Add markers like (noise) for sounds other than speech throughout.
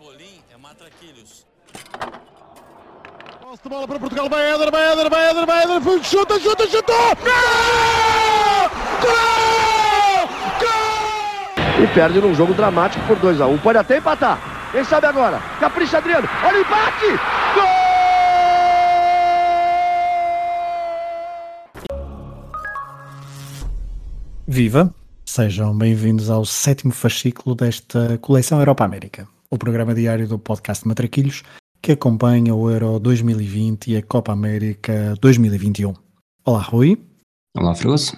Cebolim é matraquilhos. De bola para Portugal, vai Éder, vai Éder, vai Éder, vai Éder, chuta, chuta, chuta! Gol! Gol! Gol! E perde num jogo dramático por 2x1. Um. Pode até empatar. Quem sabe agora? Capricha Adriano. Olha o empate! Gol! Viva! Sejam bem-vindos ao sétimo fascículo desta coleção Europa América, o programa diário do podcast Matraquilhos que acompanha o Euro 2020 e a Copa América 2021. Olá, Rui. Olá, Fragoso.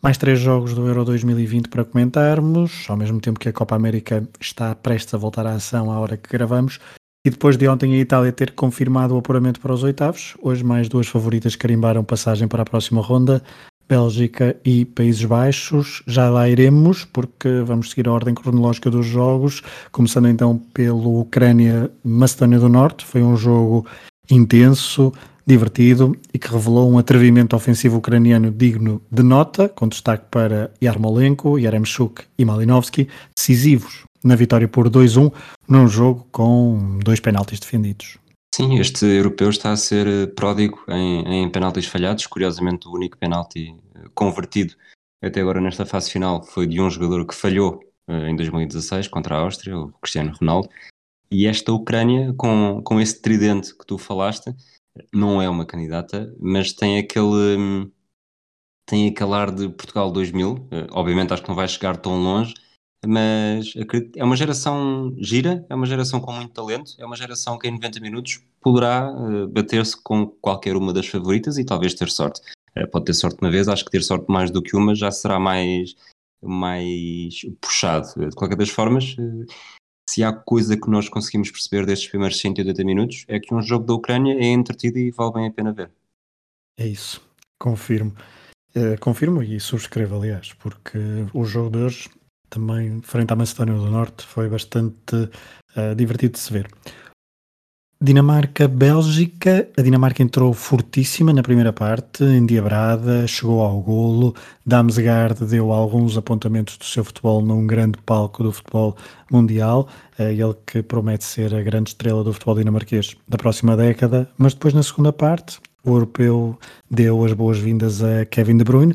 Mais três jogos do Euro 2020 para comentarmos, ao mesmo tempo que a Copa América está prestes a voltar à ação à hora que gravamos. E depois de ontem a Itália ter confirmado o apuramento para os oitavos, hoje mais duas favoritas carimbaram passagem para a próxima ronda. Bélgica e Países Baixos. Já lá iremos, porque vamos seguir a ordem cronológica dos jogos, começando então pelo Ucrânia-Macedónia do Norte. Foi um jogo intenso, divertido e que revelou um atrevimento ofensivo ucraniano digno de nota, com destaque para Yarmolenko, Yaremchuk e Malinovski, decisivos na vitória por 2-1, num jogo com dois penaltis defendidos. Sim, este europeu está a ser pródigo em, em penaltis falhados. Curiosamente, o único penalti convertido até agora nesta fase final foi de um jogador que falhou eh, em 2016 contra a Áustria, o Cristiano Ronaldo. E esta Ucrânia, com, com esse tridente que tu falaste, não é uma candidata, mas tem aquele, tem aquele ar de Portugal 2000. Obviamente, acho que não vai chegar tão longe, mas é uma geração gira, é uma geração com muito talento, é uma geração que em 90 minutos poderá uh, bater-se com qualquer uma das favoritas e talvez ter sorte. Uh, pode ter sorte uma vez, acho que ter sorte mais do que uma já será mais, mais puxado. De qualquer das formas, uh, se há coisa que nós conseguimos perceber destes primeiros 180 minutos é que um jogo da Ucrânia é entretido e vale bem a pena ver. É isso, confirmo. confirmo e subscrevo, aliás, porque o jogo de hoje também frente à Macedónia do Norte foi bastante uh, divertido de se ver. Dinamarca-Bélgica, a Dinamarca entrou fortíssima na primeira parte, endiabrada, chegou ao golo, Damsgaard deu alguns apontamentos do seu futebol num grande palco do futebol mundial, uh, ele que promete ser a grande estrela do futebol dinamarquês da próxima década, mas depois na segunda parte o europeu deu as boas-vindas a Kevin De Bruyne,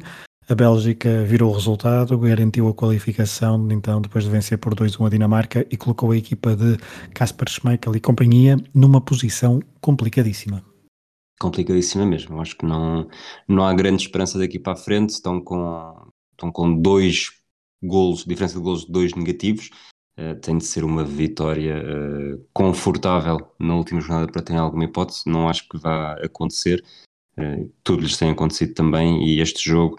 a Bélgica virou o resultado, garantiu a qualificação, então, depois de vencer por 2-1 a Dinamarca e colocou a equipa de Kasper Schmeichel e companhia numa posição complicadíssima. Complicadíssima mesmo. Acho que não, não há grande esperança daqui para a frente. Estão com, estão com dois golos, diferença de golos de dois negativos. Uh, tem de ser uma vitória uh, confortável na última jornada para ter alguma hipótese. Não acho que vá acontecer. Uh, tudo lhes tem acontecido também e este jogo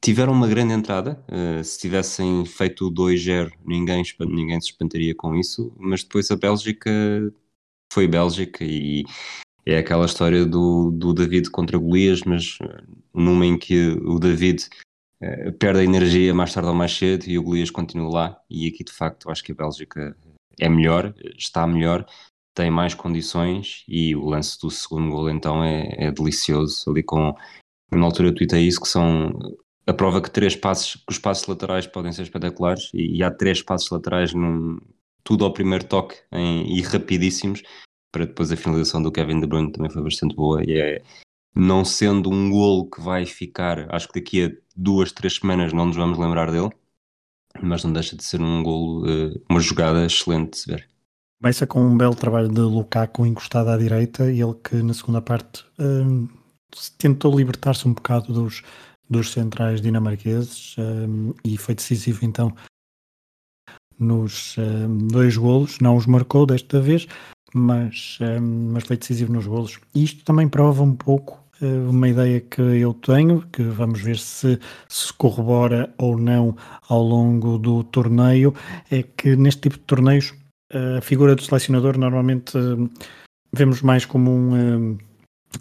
tiveram uma grande entrada. Uh, se tivessem feito o 2-0, ninguém, ninguém se espantaria com isso. Mas depois a Bélgica foi Bélgica e é aquela história do, do David contra Golias, mas eh, numa em que o David uh, perde a energia mais tarde ou mais cedo e o Golias continua lá. E aqui de facto acho que a Bélgica é melhor, está melhor, tem mais condições e o lance do segundo gol então é, é delicioso. Ali com na altura eu tuitei isso que são a prova que três passos, que os passos laterais podem ser espetaculares e, e há três passos laterais num, tudo ao primeiro toque em, e rapidíssimos para depois a finalização do Kevin De Bruyne também foi bastante boa e é não sendo um golo que vai ficar, acho que daqui a duas, três semanas não nos vamos lembrar dele, mas não deixa de ser um golo, eh, uma jogada excelente de se ver. Começa com um belo trabalho de Lukaku encostado à direita e ele que na segunda parte um, tentou libertar-se um bocado dos, dos centrais dinamarqueses um, e foi decisivo então nos um, dois golos, não os marcou desta vez, mas, um, mas foi decisivo nos golos. E isto também prova um pouco uh, uma ideia que eu tenho, que vamos ver se se corrobora ou não ao longo do torneio, é que neste tipo de torneios a figura do selecionador normalmente hum, vemos mais como um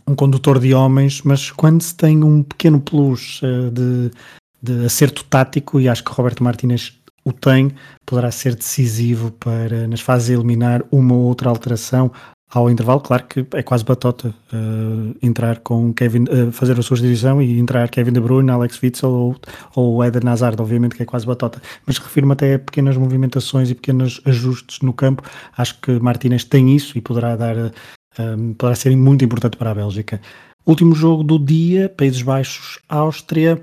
um condutor de homens, mas quando se tem um pequeno plus uh, de, de acerto tático, e acho que Roberto Martínez o tem, poderá ser decisivo para, nas fases eliminar, uma ou outra alteração, ao intervalo. Claro que é quase batota uh, entrar com Kevin, uh, fazer a sua divisão e entrar Kevin De Bruyne, Alex Witzel ou, ou Eden Hazard, obviamente que é quase batota. Mas refiro-me até a pequenas movimentações e pequenos ajustes no campo. Acho que Martinez tem isso e poderá dar, um, poderá ser muito importante para a Bélgica. Último jogo do dia, Países Baixos, Áustria.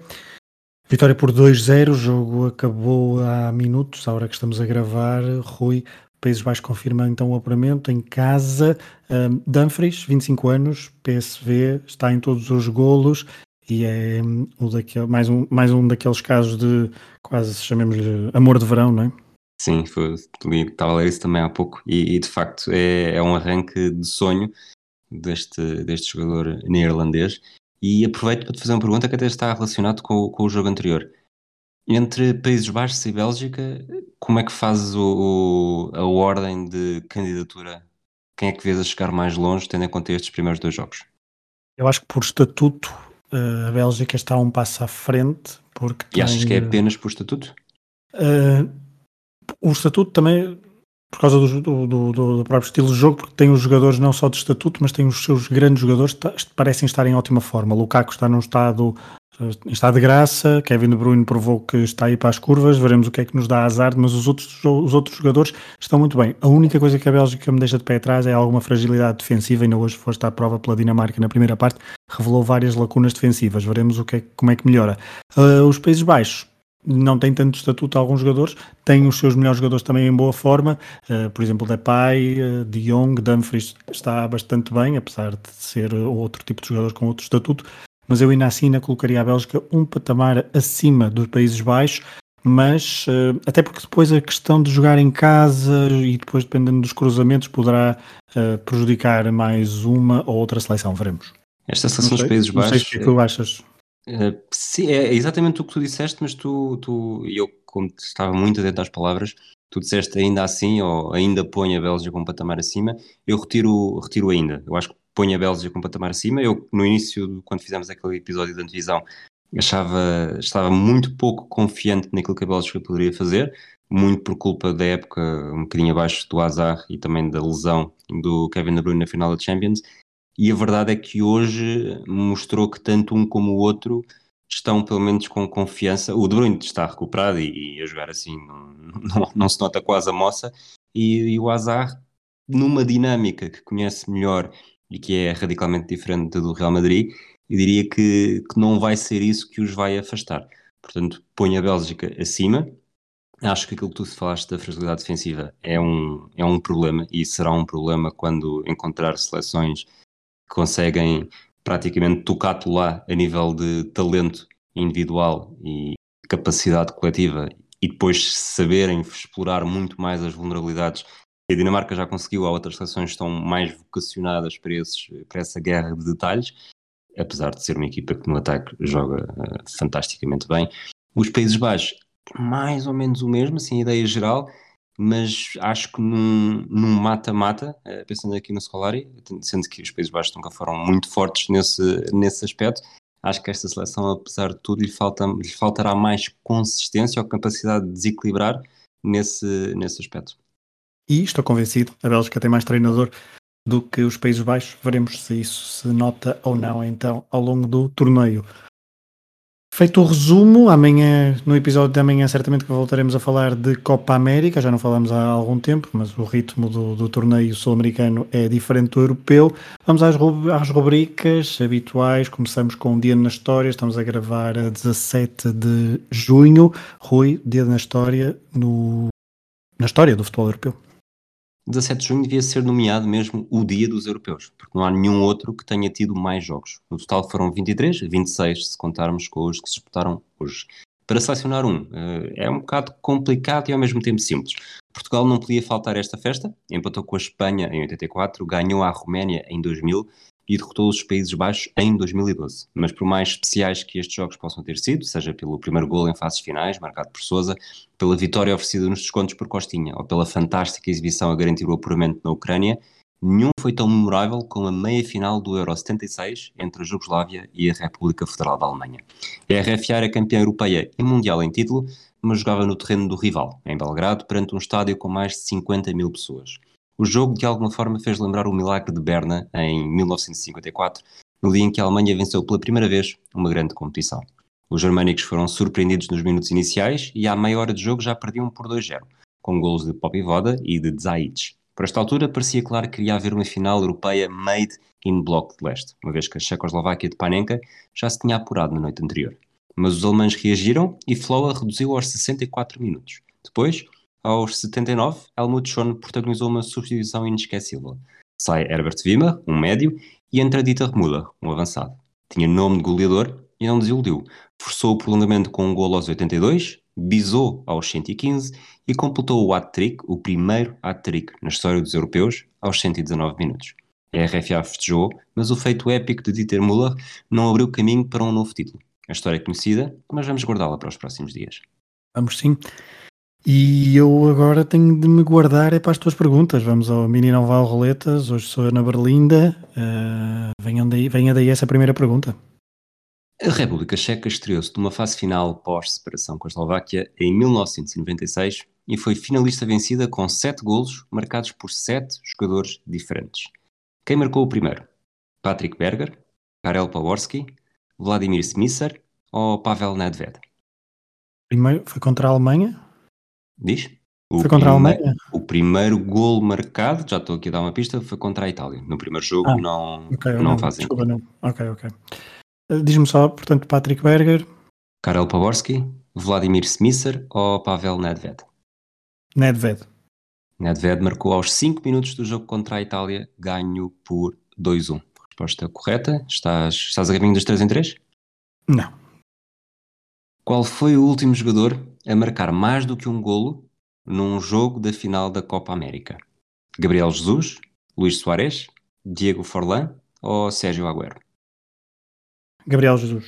Vitória por 2-0, o jogo acabou há minutos, à hora que estamos a gravar. Rui, Países Baixos confirma então o apuramento em casa. Um, Dumfries, 25 anos, PSV, está em todos os golos e é um, daquele, mais, um, mais um daqueles casos de quase chamemos-lhe amor de verão, não é? Sim, foi, estava a ler isso também há pouco e, e de facto é, é, um arranque de sonho deste, deste jogador neerlandês e aproveito para te fazer uma pergunta que até está relacionado com, com o jogo anterior. Entre Países Baixos e Bélgica, como é que fazes o, o, a ordem de candidatura? Quem é que vês a chegar mais longe, tendo em conta estes primeiros dois jogos? Eu acho que por estatuto eh, a Bélgica está um passo à frente. Porque e tem... achas que é apenas por estatuto? Uh, o estatuto também, por causa do, do, do, do, próprio estilo de jogo, porque tem os jogadores não só de estatuto, mas tem os seus grandes jogadores que parecem estar em ótima forma. Lukaku está num estado está de graça, Kevin De Bruyne provou que está aí para as curvas, veremos o que é que nos dá azar, mas os outros, os outros jogadores estão muito bem. A única coisa que a Bélgica me deixa de pé atrás é alguma fragilidade defensiva, ainda hoje foste à prova pela Dinamarca na primeira parte, revelou várias lacunas defensivas, veremos o que é, como é que melhora. Uh, os Países Baixos, não tem tanto estatuto alguns jogadores, tem os seus melhores jogadores também em boa forma, uh, por exemplo, Depay, uh, De Jong, Dumfries está bastante bem, apesar de ser outro tipo de jogador com outro estatuto, mas eu ainda assim ainda colocaria a Bélgica um patamar acima dos Países Baixos, mas uh, até porque depois a questão de jogar em casa e depois dependendo dos cruzamentos poderá uh, prejudicar mais uma ou outra seleção, veremos. Esta seleção dos Países Baixos... Não sei o que é que tu achas. Uh, sim, é exatamente o que tu disseste, mas tu, tu e eu como estava muito atento às palavras, tu disseste ainda assim, ou ainda põe a Bélgica um patamar acima, eu retiro, retiro ainda. Eu acho que põe a Bélgica um patamar acima. Eu, no início, quando fizemos aquele episódio da divisão, achava, estava muito pouco confiante naquilo que a Bélgica poderia fazer, muito por culpa da época um bocadinho abaixo do azar e também da lesão do Kevin De Bruyne na final da Champions. E a verdade é que hoje mostrou que tanto um como o outro estão pelo menos com confiança. O De Bruyne está recuperado e, e a jogar assim não, não, não, se nota quase a moça. E, e o Azar, numa dinâmica que conhece melhor e que é radicalmente diferente do Real Madrid, e diria que, que não vai ser isso que os vai afastar. Portanto, põe a Bélgica acima. Acho que aquilo que tu falaste da fragilidade defensiva é um, é um problema e será um problema quando encontrar seleções conseguem praticamente tocar-te lá a nível de talento individual e capacidade coletiva e depois saberem explorar muito mais as vulnerabilidades a Dinamarca já conseguiu, há outras seleções que estão mais vocacionadas para, esses, para essa guerra de detalhes, apesar de ser uma equipa que no ataque joga uh, fantasticamente bem. Os Países Baixos, mais ou menos o mesmo, assim, a ideia geral, mas acho que num mata-mata, uh, pensando aqui no Scolari, sendo que os Países Baixos nunca foram muito fortes nesse, nesse aspecto, acho que esta seleção, apesar de tudo, lhe, falta, lhe faltará mais consistência ou capacidade de desequilibrar nesse, nesse aspecto. E estou convencido, a Bélgica tem mais treinador do que os Países Baixos. Veremos se isso se nota ou não então ao longo do torneio. Feito o resumo, amanhã, no episódio de amanhã, certamente que voltaremos a falar de Copa América, já não falamos há algum tempo, mas o ritmo do, do torneio sul-americano é diferente do europeu. Vamos às, às rubricas habituais, começamos com o Dia na História, estamos a gravar a 17 de junho. Rui, Dia na História, no, na história do futebol europeu. 17 de junho devia ser nomeado mesmo o dia dos europeus, porque não há nenhum outro que tenha tido mais jogos. No total foram 23, 26 se contarmos com os que se disputaram hoje. Para selecionar um, eh, é um bocado complicado e ao mesmo tempo simples. Portugal não podia faltar esta festa, empatou com a Espanha em 84, ganhou a Roménia em 2000 e derrotou os Países Baixos em 2012. Mas por mais especiais que estes jogos possam ter sido, seja pelo primeiro gol em fases finais, marcado por Sousa, pela vitória oferecida nos descontos por Costinha, ou pela fantástica exibição a garantir o apuramento na Ucrânia, nenhum foi tão memorável como a meia-final do Euro 76 entre a Jugoslávia e a República Federal da Alemanha. A RFA era campeã europeia e mundial em título, mas jogava no terreno do rival, em Belgrado, perante um estádio com mais de 50 mil pessoas. O jogo de alguma forma fez lembrar o milagre de Berna em 1954, no dia em que a Alemanha venceu pela primeira vez uma grande competição. Os germânicos foram surpreendidos nos minutos iniciais e à meia hora de jogo já perdiam por 2-0, com golos de Popivoda e de Zaic. Por esta altura parecia claro que iria haver uma final europeia made in Bloco de Leste, uma vez que a Checoslováquia de Panenka já se tinha apurado na noite anterior. Mas os alemães reagiram e Floa reduziu aos 64 minutos. Depois, aos 79, Helmut Schön protagonizou uma substituição inesquecível. Sai Herbert Wimmer, um médio, e entra Dieter Müller, um avançado. Tinha nome de goleador e não desiludiu. Forçou o prolongamento com um golo aos 82, bisou aos 115 e completou o hat-trick, o primeiro hat-trick na história dos europeus, aos 119 minutos. A RFA festejou, mas o feito épico de Dieter Müller não abriu caminho para um novo título. A história é conhecida, mas vamos guardá-la para os próximos dias. Vamos sim. E eu agora tenho de me guardar é para as tuas perguntas. Vamos ao Mini Noval Roletas. Hoje sou Ana Berlinda. Uh, venha, daí, venha daí essa primeira pergunta. A República Checa estreou-se numa fase final pós-separação com a Eslováquia em 1996 e foi finalista vencida com sete golos marcados por sete jogadores diferentes. Quem marcou o primeiro? Patrick Berger, Karel Paworski, Vladimir Smisser ou Pavel Nedved? Primeiro foi contra a Alemanha? Diz? O foi contra a Alemanha? O primeiro gol marcado, já estou aqui a dar uma pista, foi contra a Itália. No primeiro jogo ah, não, okay, não, não fazem. Desculpa, não. Ok, ok. Diz-me só, portanto, Patrick Berger. Karel Paworski, Vladimir Smisser ou Pavel Nedved? Nedved. Nedved marcou aos 5 minutos do jogo contra a Itália, ganho por 2-1. Resposta correta. Estás, estás a caminho dos 3 em 3? Não. Qual foi o último jogador a marcar mais do que um golo num jogo da final da Copa América? Gabriel Jesus, Luís Soares, Diego Forlan ou Sérgio Agüero? Gabriel Jesus.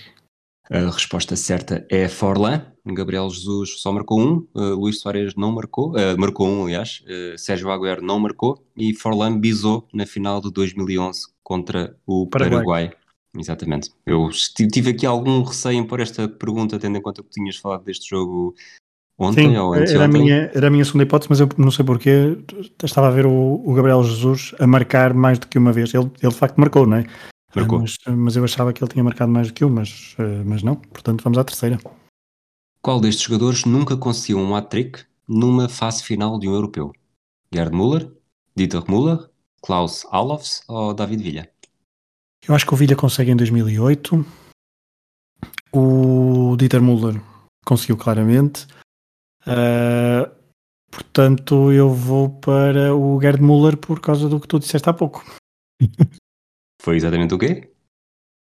A resposta certa é Forlan. Gabriel Jesus só marcou um, uh, Luís Soares não marcou, uh, marcou um, aliás, uh, Sérgio Agüero não marcou e Forlan bisou na final de 2011 contra o Paraguai. Paraguai. Exatamente. Eu tive aqui algum receio em pôr esta pergunta, tendo em conta que tinhas falado deste jogo ontem Sim, ou era a, minha, era a minha segunda hipótese, mas eu não sei porquê. Estava a ver o, o Gabriel Jesus a marcar mais do que uma vez. Ele, ele de facto marcou, não é? Marcou. Mas, mas, eu achava que ele tinha marcado mais do que um, mas, eh, mas não. Portanto, vamos à terceira. Qual destes jogadores nunca conseguiu um hat-trick numa fase final de um europeu? Gerd Müller, Dieter Müller, Klaus Allofs ou David Villa? Eu acho que o Villa consegue em 2008. O Dieter Müller conseguiu claramente. Uh, portanto, eu vou para o Gerd Müller por causa do que tu disseste há pouco. (laughs) Foi exatamente o quê?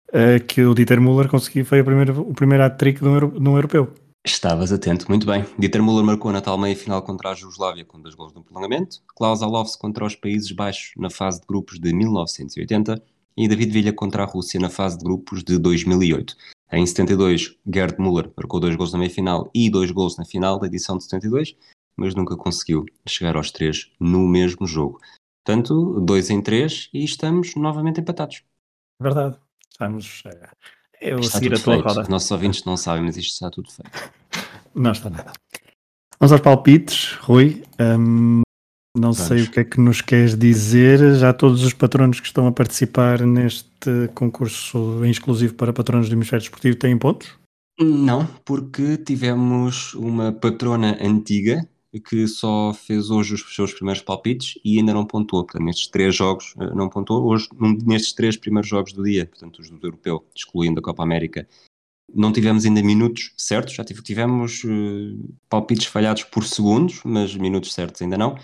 Uh, que o Dieter Müller conseguiu, foi o primeiro, o primeiro hat-trick de um europeu. Estavas atento, muito bem. Dieter Müller marcou na tal meia-final contra a Jugoslávia com dois gols no prolongamento, Klaus Alofs contra os Países Baixos na fase de grupos de 1980 e David Villa contra a Rússia na fase de grupos de 2008. Em 72, Gerd Müller marcou dois gols na meia-final e dois gols na final da edição de 72, mas nunca conseguiu chegar aos três no mesmo jogo. Portanto, 2 em 3 e estamos novamente empatados. Verdade. Estamos. É, eu está seguir a tua feito. roda. Os nossos ouvintes não sabem, mas isto está tudo feito. Não está nada. Vamos aos palpites, Rui. Um, não Vamos. sei o que é que nos queres dizer. Já todos os patronos que estão a participar neste concurso em exclusivo para patronos do Hemisfério Desportivo têm pontos? Não, porque tivemos uma patrona antiga que só fez hoje os seus primeiros palpites e ainda não pontuou. Portanto, nestes três jogos eh, não pontuou. Hoje, nestes três primeiros jogos do dia, portanto, os do europeu, excluindo a Copa América, não tivemos ainda minutos certos. Já tivemos uh, palpites falhados por segundos, mas minutos certos ainda não.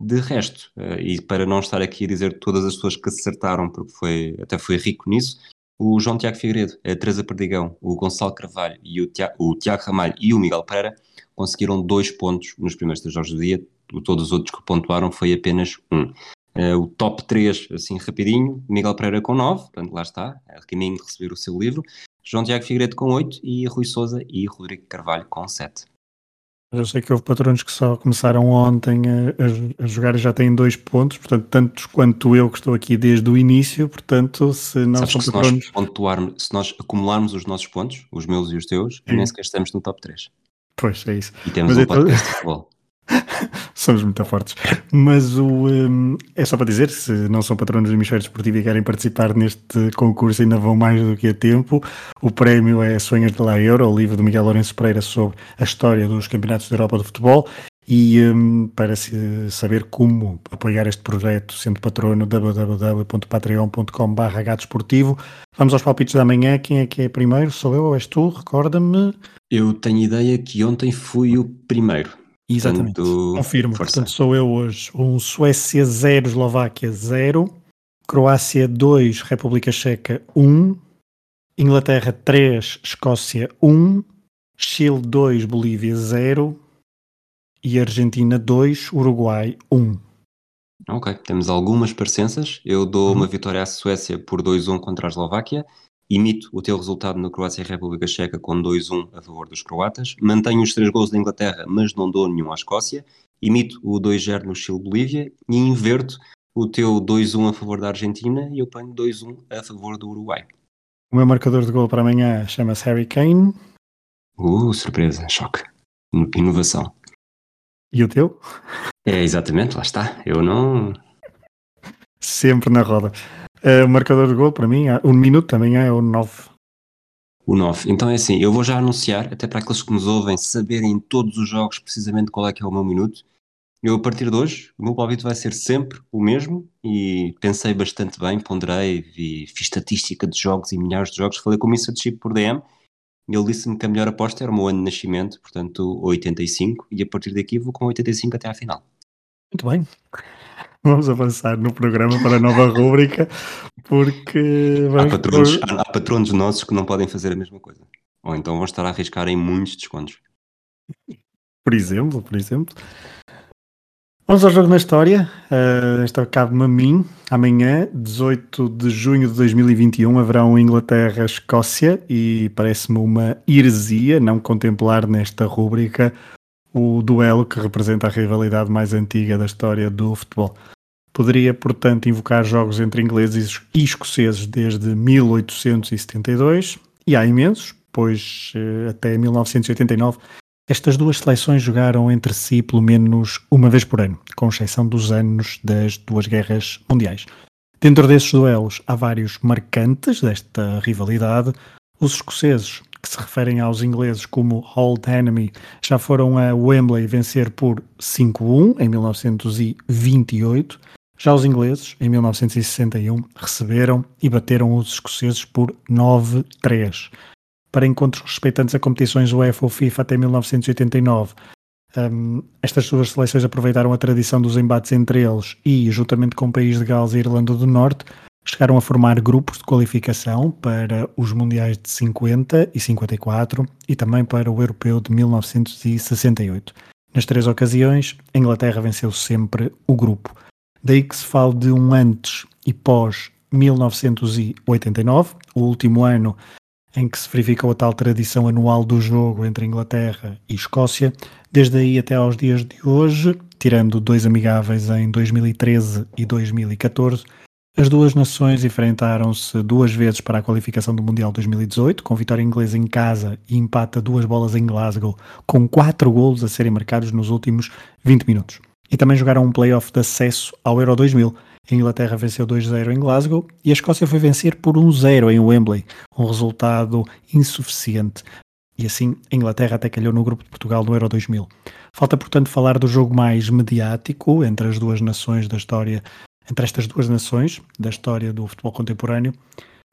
De resto, uh, e para não estar aqui a dizer todas as pessoas que acertaram, porque foi, até foi rico nisso, o João Tiago Figueiredo, a Teresa Perdigão, o Gonçalo Carvalho e o Tiago, o Tiago Ramalho e o Miguel Pereira conseguiram dois pontos nos primeiros três jogos do dia, todos os outros que pontuaram foi apenas um. Uh, o top 3, assim rapidinho, Miguel Pereira com 9, portanto lá está, é caminho de receber o seu livro, João Tiago Figueiredo com 8 e Rui Souza e Rodrigo Carvalho com 7. Eu sei que houve patrões que só começaram ontem a, a, jogar e já têm dois pontos, portanto, tantos quanto eu que estou aqui desde o início, portanto, se não Sabes são patrões... Se nós, pontuarmos, se nós acumularmos os nossos pontos, os meus e os teus, Sim. nem sequer estamos no top 3. Pois, é isso. E temos Mas um então... podcast de futebol. Somos muito fortes. Mas o, um, é só para dizer, se não são patronos do Hemisfério Desportivo e querem participar neste concurso, ainda vão mais do que a tempo. O prémio é Sonhos de La Euro, o livro do Miguel Lourenço Pereira sobre a história dos campeonatos da Europa de futebol. E um, para se saber como apoiar este projeto, sendo patrono, www.patreon.com.br desportivo. Vamos aos palpites da manhã. Quem é que é primeiro? Sou eu ou és tu? Recorda-me. Eu tenho ideia que ontem fui o primeiro. Exatamente. Portanto, Confirmo. Força. Portanto, sou eu hoje. Um Suécia 0, Eslováquia 0. Croácia 2, República Checa 1. Inglaterra 3, Escócia 1. Chile 2, Bolívia 0 e Argentina 2, Uruguai 1. Ok, temos algumas parecenças. Eu dou uma uhum. vitória à Suécia por 2-1 contra a Eslováquia. Imito o teu resultado na Croácia e República Checa com 2-1 a favor dos croatas. Mantenho os três gols da Inglaterra, mas não dou nenhum à Escócia. Imito o 2-0 no Chile-Bolívia e inverto o teu 2-1 a favor da Argentina e eu ponho 2-1 a favor do Uruguai. O meu marcador de gol para amanhã chama-se Harry Kane. Uh, surpresa, choque. Inovação. E o teu? É, exatamente, lá está. Eu não. Sempre na roda. Uh, o marcador de gol, para mim, um minuto também é o 9. O 9. Então é assim, eu vou já anunciar, até para aqueles que nos ouvem saberem todos os jogos precisamente qual é que é o meu minuto. Eu, a partir de hoje, o meu palpite vai ser sempre o mesmo e pensei bastante bem, ponderei, vi, fiz estatística de jogos e milhares de jogos, falei com o Mr. Chip por DM ele disse-me que a melhor aposta era o meu ano de nascimento, portanto 85, e a partir daqui vou com 85 até à final. Muito bem. Vamos avançar no programa para a nova rúbrica, porque há patronos, por... há, patronos nossos que não podem fazer a mesma coisa. Ou então vão estar a arriscar em muitos descontos. Por exemplo, por exemplo. Vamos ao jogo na história. Uh, esta cabe-me a mim. Amanhã, 18 de junho de 2021, haverá um Inglaterra-Escócia e parece-me uma heresia não contemplar nesta rúbrica o duelo que representa a rivalidade mais antiga da história do futebol. Poderia, portanto, invocar jogos entre ingleses e escoceses desde 1872, e há imensos, pois uh, até 1989 estas duas seleções jogaram entre si pelo menos uma vez por ano, com exceção dos anos das duas guerras mundiais. Dentro desses duelos há vários marcantes desta rivalidade. Os escoceses, que se referem aos ingleses como Old Enemy, já foram a Wembley vencer por 5-1 em 1928. Já os ingleses, em 1961, receberam e bateram os escoceses por 9-3 para encontros respeitantes a competições UEFA ou FIFA até 1989. Um, estas duas seleções aproveitaram a tradição dos embates entre eles e, juntamente com o país de Gales e Irlanda do Norte, chegaram a formar grupos de qualificação para os Mundiais de 50 e 54 e também para o Europeu de 1968. Nas três ocasiões, a Inglaterra venceu sempre o grupo. Daí que se fala de um antes e pós 1989, o último ano em que se verificou a tal tradição anual do jogo entre Inglaterra e Escócia, desde aí até aos dias de hoje, tirando dois amigáveis em 2013 e 2014, as duas nações enfrentaram-se duas vezes para a qualificação do Mundial 2018, com vitória inglesa em casa e empate a duas bolas em Glasgow, com quatro golos a serem marcados nos últimos 20 minutos. E também jogaram um play-off de acesso ao Euro 2000, a Inglaterra venceu 2-0 em Glasgow e a Escócia foi vencer por 1-0 em Wembley, um resultado insuficiente. E assim, a Inglaterra até calhou no grupo de Portugal no Euro 2000. Falta, portanto, falar do jogo mais mediático entre as duas nações da história, entre estas duas nações da história do futebol contemporâneo.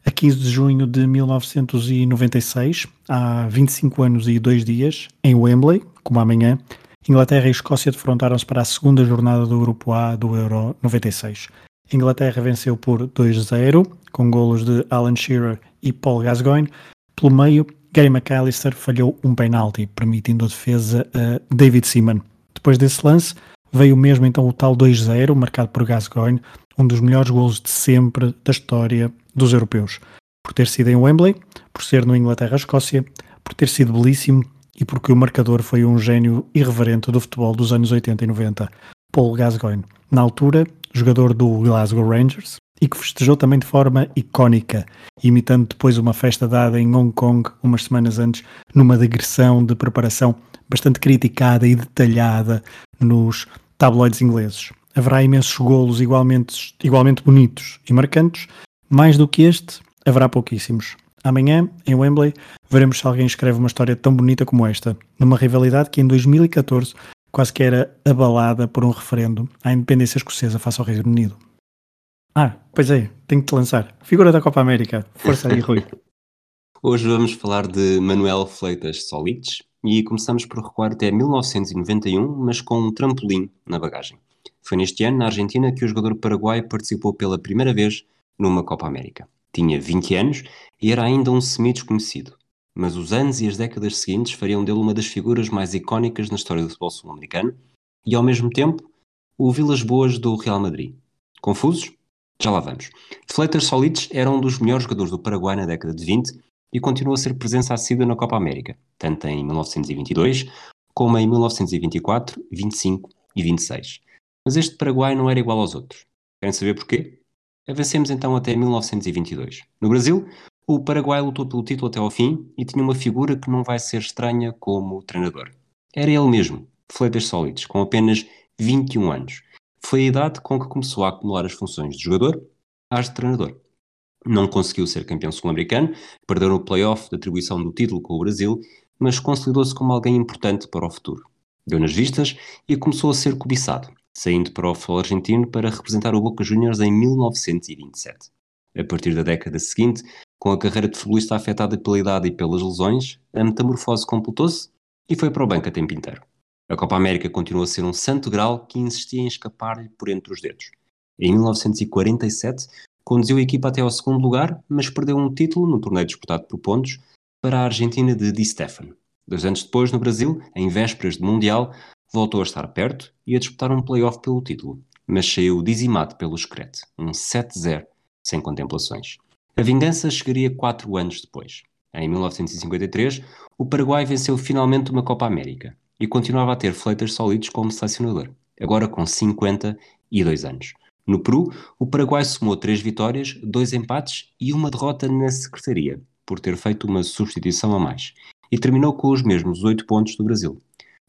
A 15 de junho de 1996, há 25 anos e 2 dias, em Wembley, como amanhã, Inglaterra e Escócia defrontaram-se para a segunda jornada do Grupo A do Euro 96. A Inglaterra venceu por 2-0, com golos de Alan Shearer e Paul Gascoigne. Pelo meio, Gary McAllister falhou um penalti, permitindo a defesa a David Seaman. Depois desse lance, veio mesmo então o tal 2-0, marcado por Gascoigne, um dos melhores golos de sempre da história dos europeus. Por ter sido em Wembley, por ser no Inglaterra-Escócia, por ter sido belíssimo e porque o marcador foi um gênio irreverente do futebol dos anos 80 e 90, Paul Gascoigne, na altura jogador do Glasgow Rangers, e que festejou também de forma icónica, imitando depois uma festa dada em Hong Kong umas semanas antes, numa digressão de preparação bastante criticada e detalhada nos tabloides ingleses. Haverá imensos golos igualmente, igualmente bonitos e marcantes. Mais do que este, haverá pouquíssimos. Amanhã, em Wembley, veremos se alguém escreve uma história tão bonita como esta, numa rivalidade que em 2014 quase que era abalada por um referendo à independência escocesa face ao Reino Unido. Ah, pois é, tenho que te lançar. Figura da Copa América. Força aí, Rui. (laughs) Hoje vamos falar de Manuel Fleitas Solites e começamos por recuar até 1991, mas com um trampolim na bagagem. Foi neste ano, na Argentina, que o jogador paraguaio participou pela primeira vez numa Copa América. Tinha 20 anos e era ainda um semi-desconhecido. Mas os anos e as décadas seguintes fariam dele uma das figuras mais icónicas na história do futebol sul-americano e, ao mesmo tempo, o Vilas Boas do Real Madrid. Confusos? Já lá vamos. Fleitas Solites era um dos melhores jogadores do Paraguai na década de 20 e continuou a ser presença assídua na Copa América, tanto em 1922 como em 1924, 25 e 26. Mas este Paraguai não era igual aos outros. Querem saber porquê? Avancemos então até 1922. No Brasil, o Paraguai lutou pelo título até ao fim e tinha uma figura que não vai ser estranha como treinador. Era ele mesmo, Fleitas Solites, com apenas 21 anos. Foi a idade com que começou a acumular as funções de jogador às de treinador. Não conseguiu ser campeão sul-americano, perdeu no play-off da atribuição do título com o Brasil, mas consolidou-se como alguém importante para o futuro. Deu nas vistas e começou a ser cobiçado, saindo para o futebol argentino para representar o Boca Juniors em 1927. A partir da década seguinte, com a carreira de futebolista afetada pela idade e pelas lesões, a metamorfose completou-se e foi para o banco a tempo inteiro. A Copa América continuou a ser um santo grau que insistia em escapar-lhe por entre os dedos. Em 1947, conduziu a equipa até ao segundo lugar, mas perdeu um título no torneio disputado por pontos para a Argentina de Di Stefano. Dois anos depois, no Brasil, em vésperas de Mundial, voltou a estar perto e a disputar um play-off pelo título, mas saiu dizimado pelo Screte, um 7-0, sem contemplações. A vingança chegaria quatro anos depois. Em 1953, o Paraguai venceu finalmente uma Copa América e continuava a ter fleitas sólidos como selecionador, agora com 52 anos. No Peru, o Paraguai somou três vitórias, dois empates e uma derrota na secretaria, por ter feito uma substituição a mais, e terminou com os mesmos oito pontos do Brasil.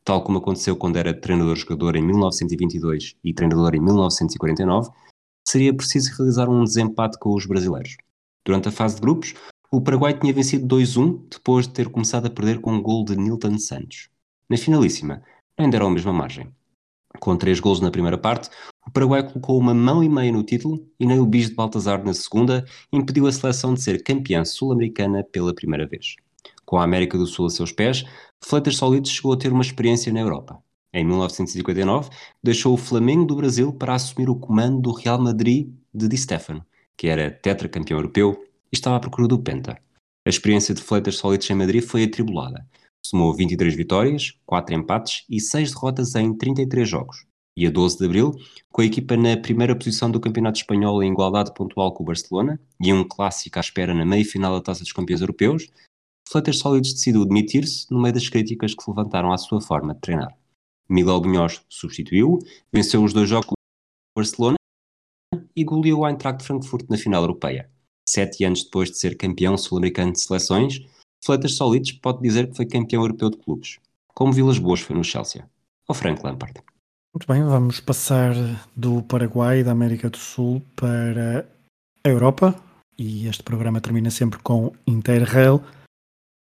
Tal como aconteceu quando era treinador-jogador em 1922 e treinador em 1949, seria preciso realizar um desempate com os brasileiros. Durante a fase de grupos, o Paraguai tinha vencido 2-1 depois de ter começado a perder com um gol de Nilton Santos. Na finalíssima, ainda era a mesma margem. Com três gols na primeira parte, o Paraguai colocou uma mão e meia no título e nem o bis de Baltazar na segunda impediu a seleção de ser campeã sul-americana pela primeira vez. Com a América do Sul a seus pés, Fleitas Solides chegou a ter uma experiência na Europa. Em 1959, deixou o Flamengo do Brasil para assumir o comando do Real Madrid de Di Stefano, que era tetracampeão europeu e estava à procura do Penta. A experiência de Fleitas Solides em Madrid foi atribulada. Somou 23 vitórias, 4 empates e 6 derrotas em 33 jogos. E a 12 de abril, com a equipa na primeira posição do Campeonato Espanhol em igualdade pontual com o Barcelona e um clássico à espera na meia-final da Taça dos Campeões Europeus, Fleitas Solides decidiu demitir-se no meio das críticas que se levantaram à sua forma de treinar. Miguel Bunhoz substituiu, venceu os dois jogos com o Barcelona e goleou o Eintracht Frankfurt na final europeia. Sete anos depois de ser campeão sul-americano de seleções, Fleitas Solides pode dizer que foi campeão europeu de clubes, como Vilas Boas foi no Chelsea. Ou Frank Lampard. Muito bem, vamos passar do Paraguai, da América do Sul, para a Europa. E este programa termina sempre com Interrail.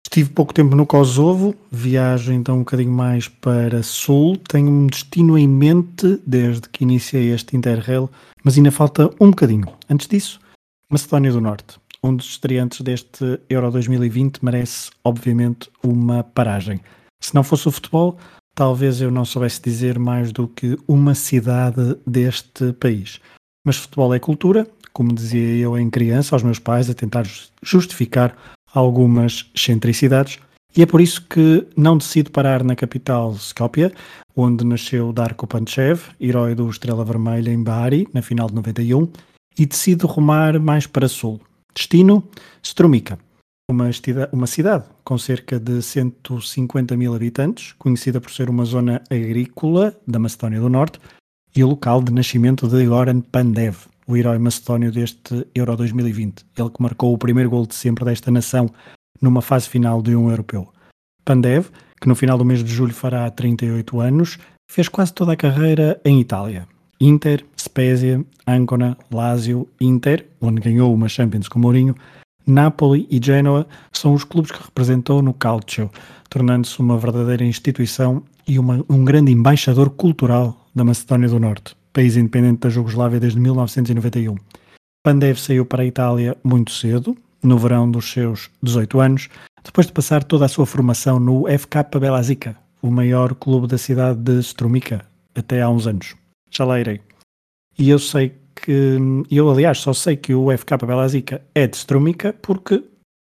Estive pouco tempo no Kosovo, viajo então um bocadinho mais para Sul. Tenho um destino em mente desde que iniciei este Interrail, mas ainda falta um bocadinho. Antes disso, Macedónia do Norte. Um dos estreantes deste Euro 2020 merece, obviamente, uma paragem. Se não fosse o futebol, talvez eu não soubesse dizer mais do que uma cidade deste país. Mas futebol é cultura, como dizia eu em criança aos meus pais, a tentar justificar algumas excentricidades, e é por isso que não decido parar na capital Skopje, onde nasceu Darko Panchev, herói do Estrela Vermelha em Bari, na final de 91, e decido rumar mais para sul. Destino: Strumica, uma, uma cidade com cerca de 150 mil habitantes, conhecida por ser uma zona agrícola da Macedónia do Norte e o local de nascimento de Goran Pandev, o herói macedónio deste Euro 2020. Ele que marcou o primeiro gol de sempre desta nação numa fase final de um europeu. Pandev, que no final do mês de julho fará 38 anos, Fez quase toda a carreira em Itália. Inter, Spezia, Ancona, Lazio, Inter, onde ganhou uma Champions com Mourinho, Napoli e Genoa são os clubes que representou no Calcio, tornando-se uma verdadeira instituição e uma, um grande embaixador cultural da Macedónia do Norte, país independente da Jugoslávia desde 1991. Pandev saiu para a Itália muito cedo, no verão dos seus 18 anos, depois de passar toda a sua formação no FK Belazica, o maior clube da cidade de Strumica, até há uns anos. Já lá irei. E eu sei que, eu aliás só sei que o FK Belazica é de Strumica porque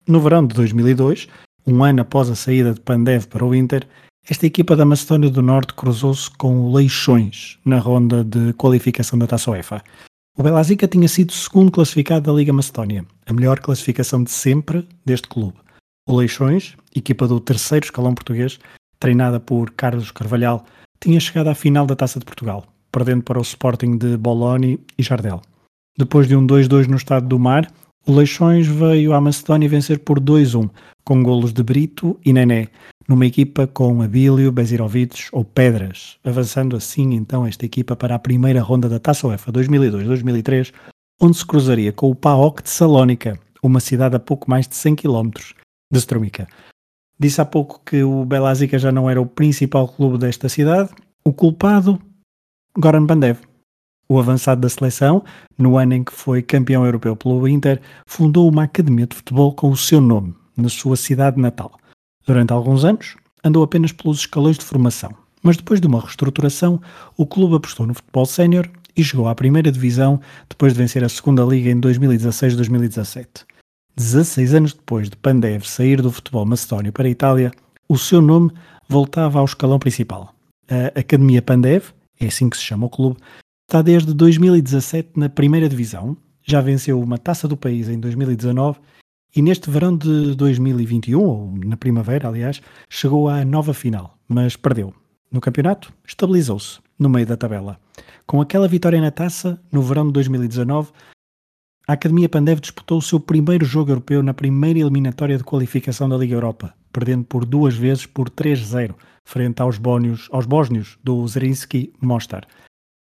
no verão de 2002, um ano após a saída de Pandev para o Inter, esta equipa da Macedónia do Norte cruzou-se com o Leixões na ronda de qualificação da Taça UEFA. O Belazica tinha sido segundo classificado da Liga Macedónia, a melhor classificação de sempre deste clube. O Leixões, equipa do terceiro escalão português, treinada por Carlos Carvalhal, tinha chegado à final da Taça de Portugal, perdendo para o Sporting de Boloni e Jardel. Depois de um 2-2 no Estado do Mar, o Leixões veio à Macedónia vencer por 2-1, com golos de Brito e Nené, numa equipa com Abílio, Bezirovic ou Pedras, avançando assim então esta equipa para a primeira ronda da Taça UEFA 2002-2003, onde se cruzaria com o PAOK de Salónica, uma cidade a pouco mais de 100 km de Strumica. Disse há pouco que o Belazica já não era o principal clube desta cidade. O culpado, Goran Bandev. O avançado da seleção, no ano em que foi campeão europeu pelo Inter, fundou uma academia de futebol com o seu nome, na sua cidade natal. Durante alguns anos, andou apenas pelos escalões de formação, mas depois de uma reestruturação, o clube apostou no futebol sénior e chegou à primeira divisão depois de vencer a segunda liga em 2016-2017. 16 anos depois de Pandev sair do futebol macedónio para a Itália, o seu nome voltava ao escalão principal. A Academia Pandev, é assim que se chama o clube, está desde 2017 na primeira divisão, já venceu uma taça do país em 2019 e neste verão de 2021, ou na primavera, aliás, chegou à nova final, mas perdeu. No campeonato, estabilizou-se no meio da tabela. Com aquela vitória na taça, no verão de 2019, a Academia Pandev disputou o seu primeiro jogo europeu na primeira eliminatória de qualificação da Liga Europa, perdendo por duas vezes por 3-0, frente aos, bónios, aos bósnios do Zrinski Mostar.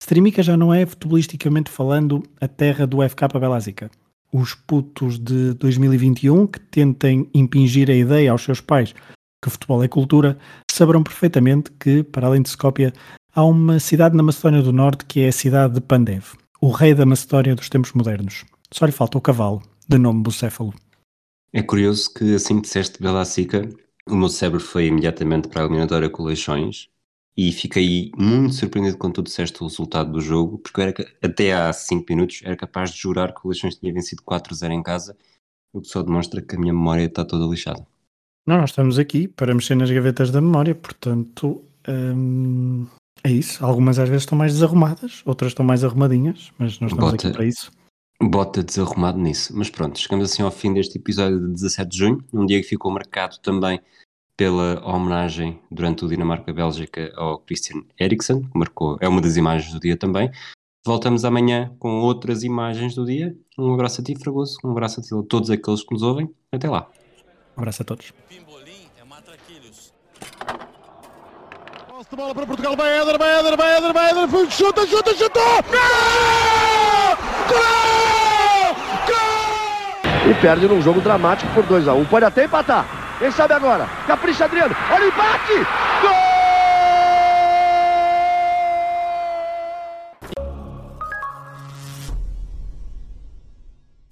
Strimica já não é, futebolisticamente falando, a terra do FK Belazica. Os putos de 2021 que tentem impingir a ideia aos seus pais que futebol é cultura, saberão perfeitamente que, para além de Skopje, há uma cidade na Macedónia do Norte que é a cidade de Pandev, o rei da Macedónia dos tempos modernos. Só lhe falta o cavalo, de nome Bucéfalo. É curioso que assim que disseste Bela Sica, o meu cérebro foi imediatamente para a eliminatória com Leixões e fiquei muito surpreendido quando tu disseste o resultado do jogo, porque era, até há 5 minutos era capaz de jurar que o Leixões tinha vencido 4-0 em casa, o que só demonstra que a minha memória está toda lixada. Não, nós estamos aqui para mexer nas gavetas da memória, portanto hum, é isso. Algumas às vezes estão mais desarrumadas, outras estão mais arrumadinhas, mas nós estamos Bota. aqui para isso. Bota desarrumado nisso. Mas pronto, chegamos assim ao fim deste episódio de 17 de junho, um dia que ficou marcado também pela homenagem durante o Dinamarca-Bélgica ao Christian Eriksen, que marcou, é uma das imagens do dia também. Voltamos amanhã com outras imagens do dia. Um abraço a ti, Fragoso, um abraço a, ti, a todos aqueles que nos ouvem. Até lá. Um abraço a todos. Pimbolim é de bola para Portugal, vai Éder, vai Éder, vai Éder, vai Éder, chuta, chuta, chutou! Gol! Gol! Gol! E perde num jogo dramático por 2x1. Um. Pode até empatar. Quem sabe agora? Capricha Adriano. Olha o empate!